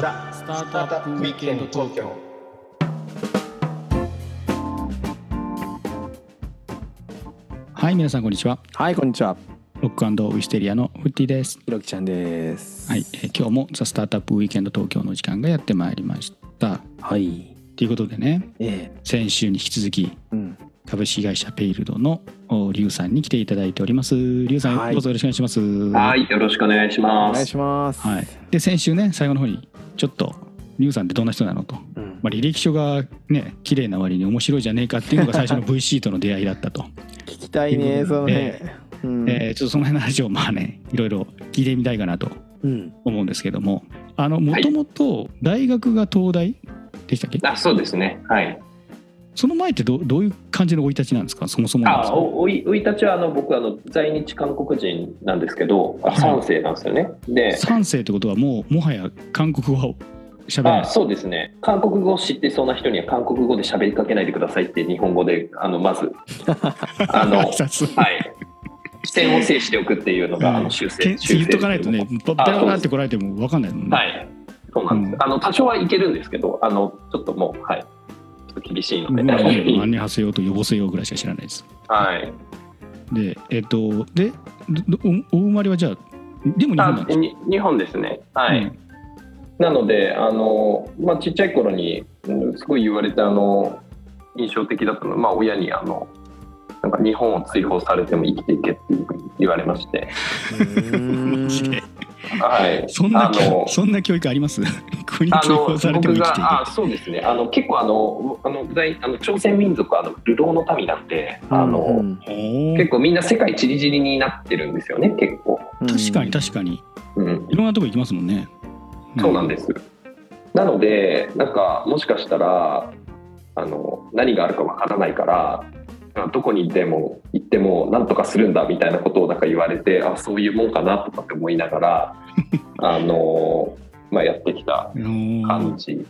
ザ・スタートアップウィークエンド東京はい皆さんこんにちははい、こんにちは。ロックウィステリアのフッティですひろきちゃんです。はい、えー今日もザ・スタートアップウィークエンド東京の時間がやってまいりましたはい。ということでねええ。先週に引き続きうん。株式会社ペイルドのおリュウさんに来ていただいておりますリュウさん、はいどうぞよろしくお願いしますはい、よろしくお願いしおます。願いします。はい、で先週ね最後の方にちょっとリュウさんってどんな人なのと、うん。まあ、履歴書がね綺麗な割に面白いじゃねえかっていうのが最初の V シートの出会いだったと、聞きたいね、そのえね。うん。えーちょっとその辺の話をまあねいろいろ聞いてみたいかなとうん。思うんですけどもあのもともと大学が東大でしたっけ、あ、そうですね。はい。その前ってどどういう感じの生い立ちなんですか？そもそもなんですあ、かお、おい、おいたちは、あの、僕、あの、在日韓国人なんですけど、あはい三世なんですよね。で。三世ってことはもうもはや韓国語あ、いそうですね。韓国語を知ってそうな人には、韓国語で喋りかけないでくださいって、日本語で、あの、まず。あの、はい。視点を制しておくっていうのが、あの、修正。け修正言っとかないとねバあベラベラって来られても分かんないもんね、はい。そうなんです。うんあの、多少はいけるんですけど、あの、ちょっともう、はい。と厳しいので。僕はね何にはせようと呼ぼせようぐらいしか知らないですはい。でえっ、とでおお生まれはじゃあでも日本あなんですか？に日本ですね。はい。うんなので、あの、まあ、ちっちゃい頃に、うんすごい言われて、あの、印象的だったのは、まあ、親に、あの、なんか日本を追放されても生きていけって言われまして、はい。そんなそんな教育あります？国あの追放されても僕生きていが、あ、そうですね。あの、結構、あの、あの、在あの朝鮮民族は、あの、流浪の民なんで、あの、うん結構みんな世界散り散りになってるんですよね、結構。確かに確かにうん。いろんなとこ行きますもんねそうなんです。なので、なんか、もしかしたら、あの、何があるかわからないから、あどこにでも行っても何とかするんだみたいなことをなんか言われて、あ、そういうもんかなとかって思いながら、あの、まあ、やってきた感感じ。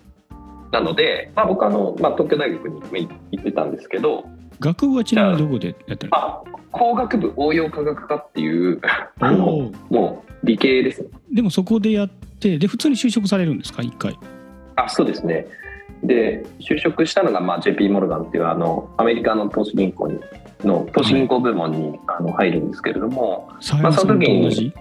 なので、まあ、僕あの、まあ、東京大学に行ってたんですけど、学部はちなみにどこでやってるの？あ、工学部応用科学科っていう、あおの、ーもう理系ですね。でもそこでやってで普通に就職されるんですか？一回あそうですね。で就職したのが、まあ、JP モルガンっていうあのアメリカの投資銀行にの投資銀行部門に、あの入るんですけれども佐山さんと同じ、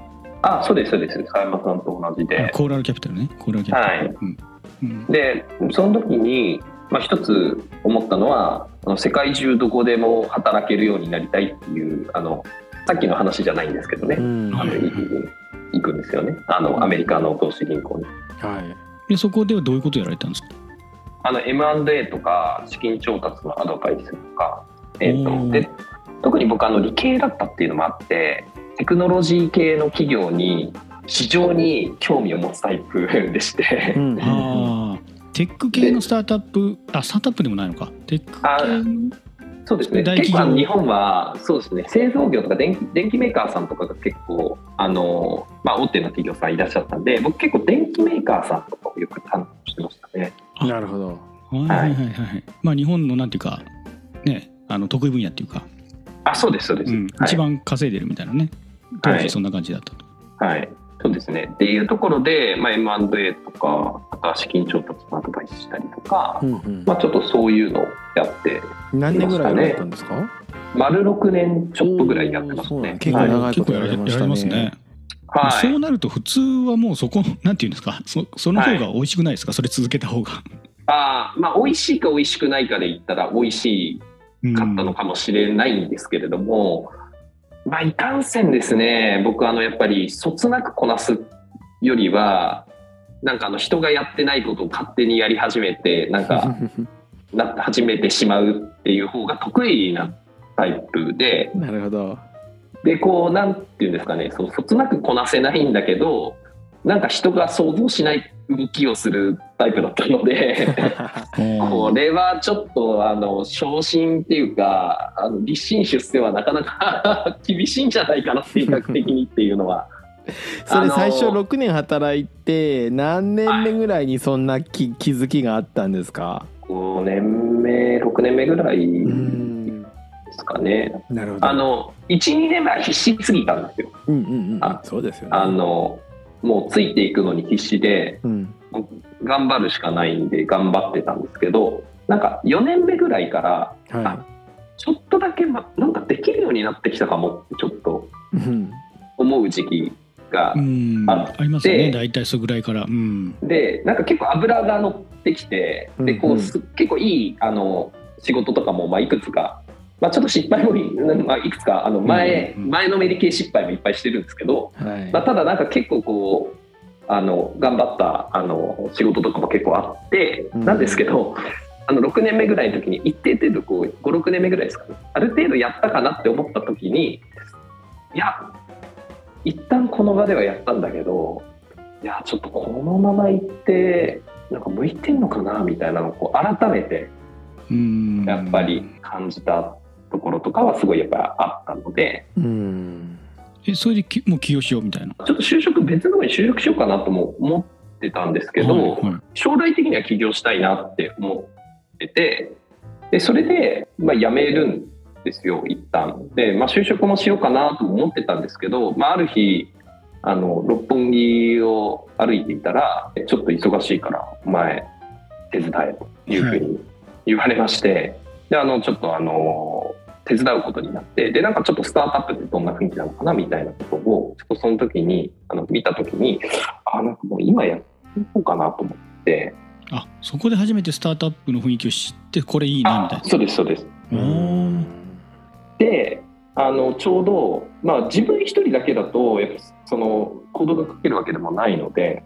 あそうですそうです。佐山さんと同じあでコーラルキャピタルね。コーラルキャピタル、はい。うん。うん。でその時に、まあ、一つ思ったのはあの世界中どこでも働けるようになりたいっていうあのさっきの話じゃないんですけどね、うん。あのはい。い行くんですよね。あのアメリカの投資銀行に。はい。でそこではどういうことやられたんですか？あの M&A とか資金調達のアドバイスとか、えーとで特に僕あの理系だったっていうのもあってテクノロジー系の企業に非常に興味を持つタイプでして、うん。ああテック系のスタートアップあスタートアップでもないのか。テックあ系のそうですね。大結構日本はそうですね。製造業とか電気電気メーカーさんとかが結構あの、まあ、大手の企業さんいらっしゃったんで僕結構電気メーカーさんとかをよく。なるほど。はい。はい。はいはいまあ日本のなんていうかねあの得意分野っていうか、あそうですそうです、うん。はい。一番稼いでるみたいなね。当はい。時そんな感じだったと、はい、そうですね。っていうところで、まあ、M&A とか、あとは資金調達のアドバイスしたりとか、うんうん。まあ、ちょっとそういうのをやって、何年ぐらいやられたんですか？丸6年ちょっとぐらいやってますね。結構はい長いことやられやらやられましたね、はい。そうなると普通はもうそこなんていうんですか？そその方が美味しくないですか、それ続けた方が、あーまあ、美味しいか美味しくないかで言ったら、美味しうんかったのかもしれないんですけれども、まあ、いかんせんですね、僕、あの、やっぱり、そつなくこなすよりは、なんかあの人がやってないことを勝手にやり始めて、なんか、なって始めてしまうっていう方が得意なタイプでなるほど。でこうなんていうんですかねそのそつなくこなせないんだけどなんか人が想像しない動きをするタイプだったのでこれはちょっとあの昇進っていうかあの立身出世はなかなか 厳しいんじゃないかな性格的にっていうのは。それ最初あの6年働いて何年目ぐらいにそんな気気づきがあったんですか？5年目6年目ぐらいうん。ですかね。なるほど。あの12年前は必死すぎたんですよ。うんうんうん。あそうですよね。あのもうついていくのに必死でうん。頑張るしかないんで頑張ってたんですけどなんか4年目ぐらいからはちょっとだけ、ま、なんかできるようになってきたかもってちょっと思う時期がうん。あありますよね。で大体それぐらいから。うん。でなんか結構油が乗ってきてでこうん。ううんす結構いいあの仕事とかもまあいくつか、まあ、ちょっと失敗もい,、まあ、いくつかあの前,、前のめり系失敗もいっぱいしてるんですけど、はい。まあ、ただなんか結構こうあの頑張ったあの仕事とかも結構あって、うん。なんですけどあの6年目ぐらいの時に一定程度こう56年目ぐらいですかね。ある程度やったかなって思った時にいや一旦この場ではやったんだけどいやちょっとこのまま行ってなんか向いてんのかなみたいなのをこう改めてうん。やっぱり感じたところとかはすごいやっぱりあったので。うん。えそれできもう起用しようみたいな？ちょっと就職別の方に就職しようかなとも思ってたんですけど、はいはい。将来的には起業したいなって思っててでそれで、まあ、辞めるんですよ一旦。で、まあ、就職もしようかなと思ってたんですけど、まあ、ある日あの六本木を歩いていたらちょっと忙しいからお前手伝えというふうに言われまして、であのちょっとあの手伝うことになってでなんかちょっとスタートアップってどんな雰囲気なのかなみたいなことをちょっとその時にあの見た時にあなんかもう今やっていこうかなと思って。あそこで初めてスタートアップの雰囲気を知ってこれいいなみたいな。あそうですそうです。であのちょうど、まあ、自分一人だけだとやっぱそのコードが書けるわけでもないので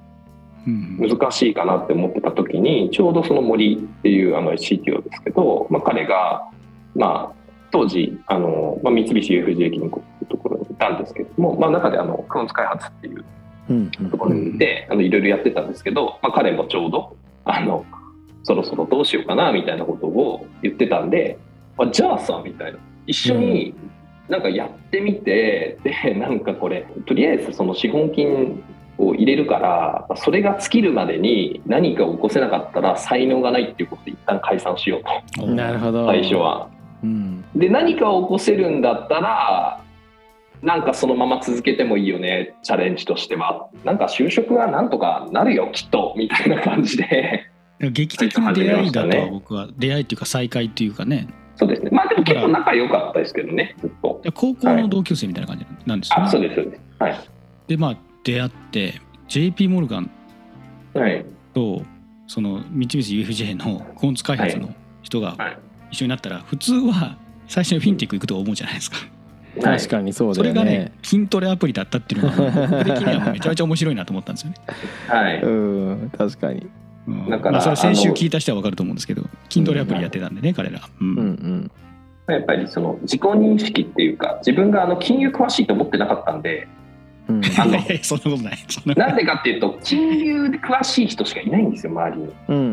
うん。難しいかなって思ってた時にちょうどその森っていうあの CTO ですけど、まあ、彼が、まあ、当時あの、まあ、三菱 UFJ 銀行っていうところにいたんですけども、まあ、中であのクオンツ開発っていううんところにいて、あのいろいろやってたんですけど、まあ、彼もちょうどあのそろそろどうしようかなみたいなことを言ってたんで、あじゃあさみたいな。一緒になんかやってみて、でなんかこれとりあえずその資本金を入れるからそれが尽きるまでに何かを起こせなかったら才能がないっていうことで一旦解散しようおーなるほど。と最初は。うん。で何かを起こせるんだったらなんかそのまま続けてもいいよねチャレンジとしては。なんか就職はなんとかなるよきっとみたいな感じで。劇的な出会いだとは僕は出会いっていうか再会っていうかね。そうですね。まあでも結構仲良かったですけどねずっと。高校の同級生みたいな感じなんですよ、あそうですそうです。はい。でまあ出会って JP モルガンはい。とその三菱 UFJ のコンツ開発の人がはい一緒になったら普通は最初にフィンテック行くと思うじゃないですか。確かにそうそだよねれがね筋トレアプリだったっていうのが 僕的にはめちゃめちゃ面白いなと思ったんですよね。はい、うん確かにうんだからまあそれ先週聞いた人は分かると思うんですけど筋トレアプリやってたんでね彼ら。うんうんうんやっぱりその自己認識っていうか自分があの金融詳しいと思ってなかったんでうん そんなことない。そんななんでかっていうと金融で詳しい人しかいないんですよ周りにうんうんう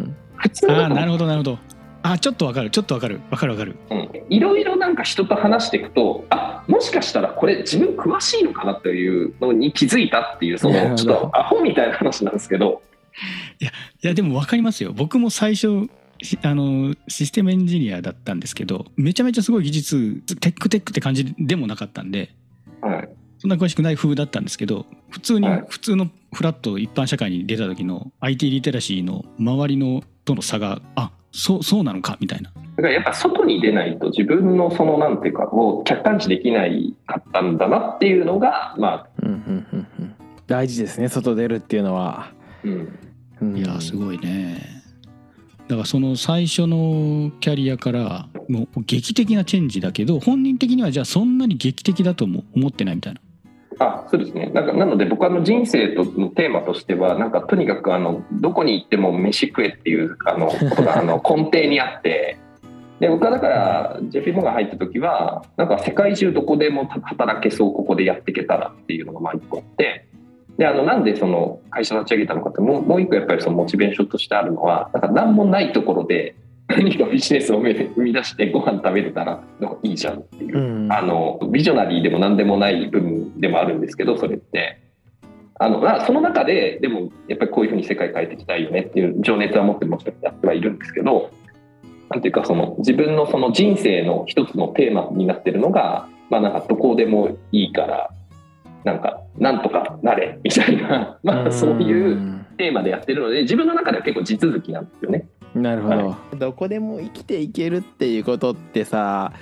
ん普通ああなのるほどなるほど。あちょっと分かる。ちょっと分かる。分かる分かる。うん。いろいろなんか人と話していくとあもしかしたらこれ自分詳しいのかなというのに気づいたっていうそのちょっとアホみたいな話なんですけど。いやでも分かりますよ。僕も最初しあのシステムエンジニアだったんですけどめちゃめちゃすごい技術テックテックって感じでもなかったんではい。そんな詳しくない風だったんですけど普通に、はい。普通のフラット一般社会に出た時の IT リテラシーの周りのとの差があそうそうなのか？みたいな。だからやっぱ外に出ないと自分のそのなんていうかもう客観視できないかったんだなっていうのがまあ、うんうんうんうん。大事ですね外出るっていうのは。うん、うん。いやすごいね。だからその最初のキャリアからもう劇的なチェンジだけど本人的にはじゃあそんなに劇的だとも思ってないみたいなあそうですね。なんかなので僕はあの人生とのテーマとしてはなんかとにかくあのどこに行っても飯食えっていうあのことがあの 根底にあってで僕はだから JP モが入った時はなんか世界中どこでも働けそうここでやっていけたらっていうのがまあ一個あってであのなんでその会社立ち上げたのかってもうもう一個やっぱりそのモチベーションとしてあるのはなんか何もないところで何かビジネスを生み出してご飯食べれたらなんかいいじゃんっていう。う。ん。あのビジョナリーでも何でもない部分でもあるんですけどそれって。あのまあその中ででもやっぱりこういうふうに世界変えていきたいよねっていう情熱は持ってもちろんやってはいるんですけどなんていうかその自分のその人生の一つのテーマになってるのが、まあ、なんかどこでもいいからなんかなんとかなれみたいな、まあ、そういうテーマでやってるので自分の中では結構地続きなんですよね。なるほど、はどこでも生きていけるっていうことってさ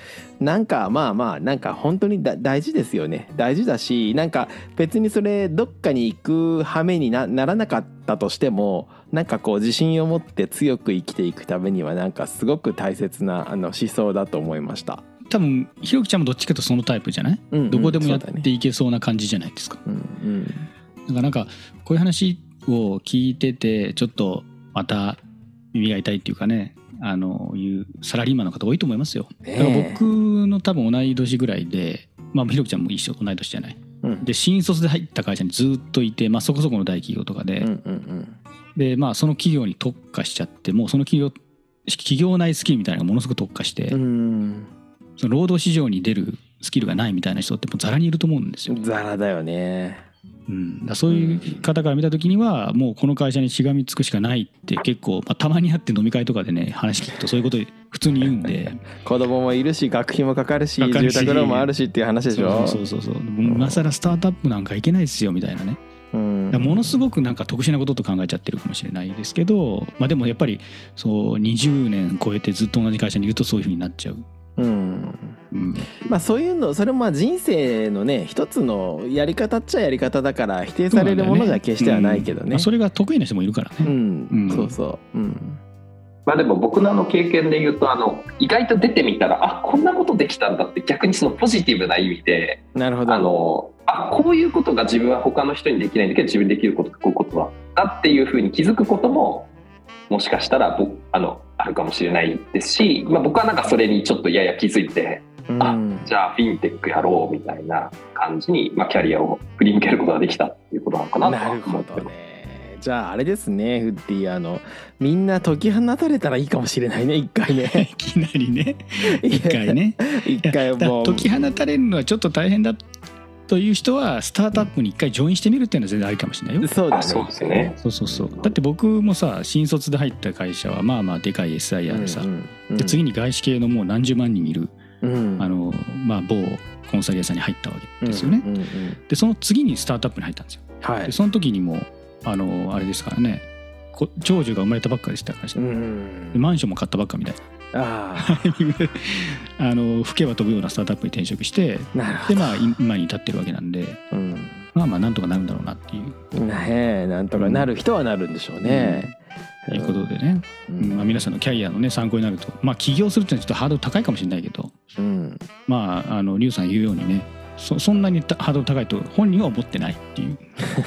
なんかまあまあなんか本当にだ大事ですよね大事だしなんか別にそれどっかに行く羽目になならなかったとしてもなんかこう自信を持って強く生きていくためにはなんかすごく大切なあの思想だと思いました。多分ひろきちゃんもどっちかとそのタイプじゃない、うんうんどこでもやっていけそうな感じじゃないですか。うんうんだからなんかこういう話を聞いててちょっとまた耳が痛いっていうかねあのいうサラリーマンの方多いと思いますよ。だから僕の多分同い年ぐらいで、まあ、ひろきちゃんも一緒同い年じゃない。うんで新卒で入った会社にずっといて、まあ、そこそこの大企業とかで,、うんうんでまあ、その企業に特化しちゃってもうその企業企業内スキルみたいなのがものすごく特化して、うんうんその労働市場に出るスキルがないみたいな人ってもうざらにいると思うんですよ。ザラだよね。うん、そういう方から見た時にはもうこの会社にしがみつくしかないって結構、まあ、たまに会って飲み会とかでね話聞くとそういうこと普通に言うんで。子供もいるし学費もかかるし住宅ローンもあるしっていう話でしょそうそう。そうそう今更スタートアップなんかいけないですよみたいなね。うん。ものすごくなんか特殊なことと考えちゃってるかもしれないですけど、まあ、でもやっぱりそう20年超えてずっと同じ会社にいるとそういうふうになっちゃう。うんうん。まあそういうのそれもまあ人生のね一つのやり方っちゃやり方だから否定されるものじゃ決してはないけどね。うん。まあ、それが得意な人もいるからね。うん、うん。そうそう。うん。まあでも僕のあの経験で言うとあの意外と出てみたらあこんなことできたんだって逆にそのポジティブな意味でなるほど。あのあこういうことが自分は他の人にできないんだけど自分にできることがこういうことだだっていうふうに気づくことももしかしたら僕あのあるかもしれないですし、まあ、僕はなんかそれにちょっとやや気づいてあうん。じゃあフィンテックやろうみたいな感じに、まあ、キャリアを振り向けることができたっていうことなのかなとはなるほ思ってます。どね。じゃああれですねフッディあのみんな解き放たれたらいいかもしれないね一回ね。いきなりね。一回ね。一回だもう。解き放たれるのはちょっと大変だという人はスタートアップに一回ジョインしてみるっていうのは全然ありかもしれないよ。そうだあそうねですよね。そうそうそう。だって僕もさ新卒で入った会社はまあまあでかい SIR でさ、うんうん。で次に外資系のもう何十万人いる、うん。あのまあ某コンサル屋さんに入ったわけですよね。うんうんうんでその次にスタートアップに入ったんですよ。はい。でその時にもあのあれですからね。こ長女が生まれたばっかでしたから、うんでマンションも買ったばっかみたいな。あ あの吹けば飛ぶようなスタートアップに転職してでまあい今に至ってるわけなんでうん。まあまあなんとかなるんだろうなっていう。ねえなんとかなる人はなるんでしょうね。いうことでね、ううん。まあ、皆さんのキャリアのね参考になると。まあ起業するっていうのはちょっとハードル高いかもしれないけど。うん。まああのリュウさん言うようにね。そそんなにたハードル高いと本人は思ってないっていう。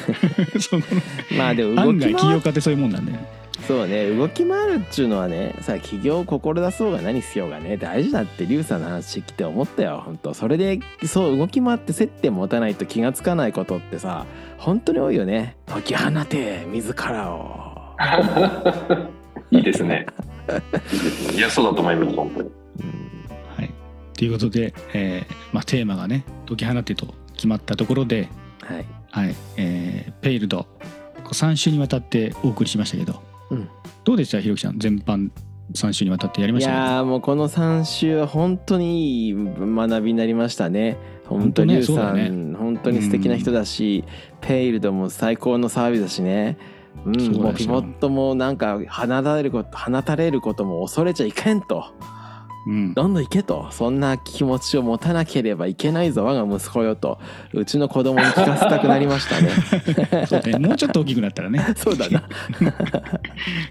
そのまあでも動案外起き回る業家ってそういうもんなんで、ね、そうね。動き回るっちゅうのはねさ起業を志そうが何しようがね大事だってリュウさんの話聞いて思ったよ。本当。それでそう動き回って接点持たないと気がつかないことってさ本当に多いよね。解き放て自らを いいですね。いいですね。いやそうだと思います本当に。うんはい、ということで、えーまあ、テーマがね「解き放て」と決まったところで、はい。はい。えーペイルド3週にわたってお送りしましたけど、うん。どうでしたひろきさん？全般3週にわたってやりまいしたけど。やーもうこの3週は本当にいい学びになりましたね。本当にリュウさ本当ねん、本当に素敵な人だし、ペイルドも最高のサービスだしねうん、もうピボットもなんか放たれること放たれることも恐れちゃいけんとうん、どんどん行けと。そんな気持ちを持たなければいけないぞ。我が息子よと。うちの子供に聞かせたくなりましたね。そうね。もうちょっと大きくなったらね。そうだな。ぜ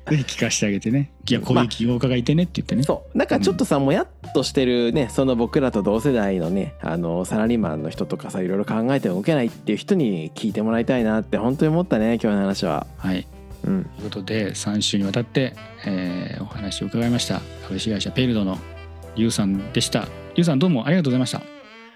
ひ聞かせてあげてね。いやこういう起業家がいてねって言ってね、そう。なんかちょっとさ、もやっとしてるねその僕らと同世代のねあのサラリーマンの人とかさいろいろ考えて動けないっていう人に聞いてもらいたいなって本当に思ったね今日の話は。はい。うん。ということで3週にわたって、えーお話を伺いました。株式会社ペイルドのリュウさんでした。リュウさんどうもありがとうございました。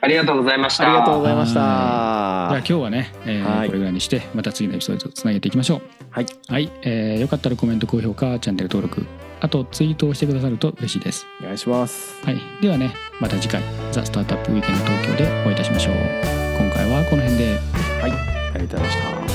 ありがとうございました。ありがとうございましじゃあた今日はね、えーはい。これぐらいにしてまた次のエピソードとつなげていきましょう。はい、はい。えーよかったらコメント高評価チャンネル登録あとツイートをしてくださると嬉しいです。お願いします。はい。ではねまた次回ザ・スタートアップウィーケンド東京でお会いいたしましょう。今回はこの辺で。はい。ありがとうございました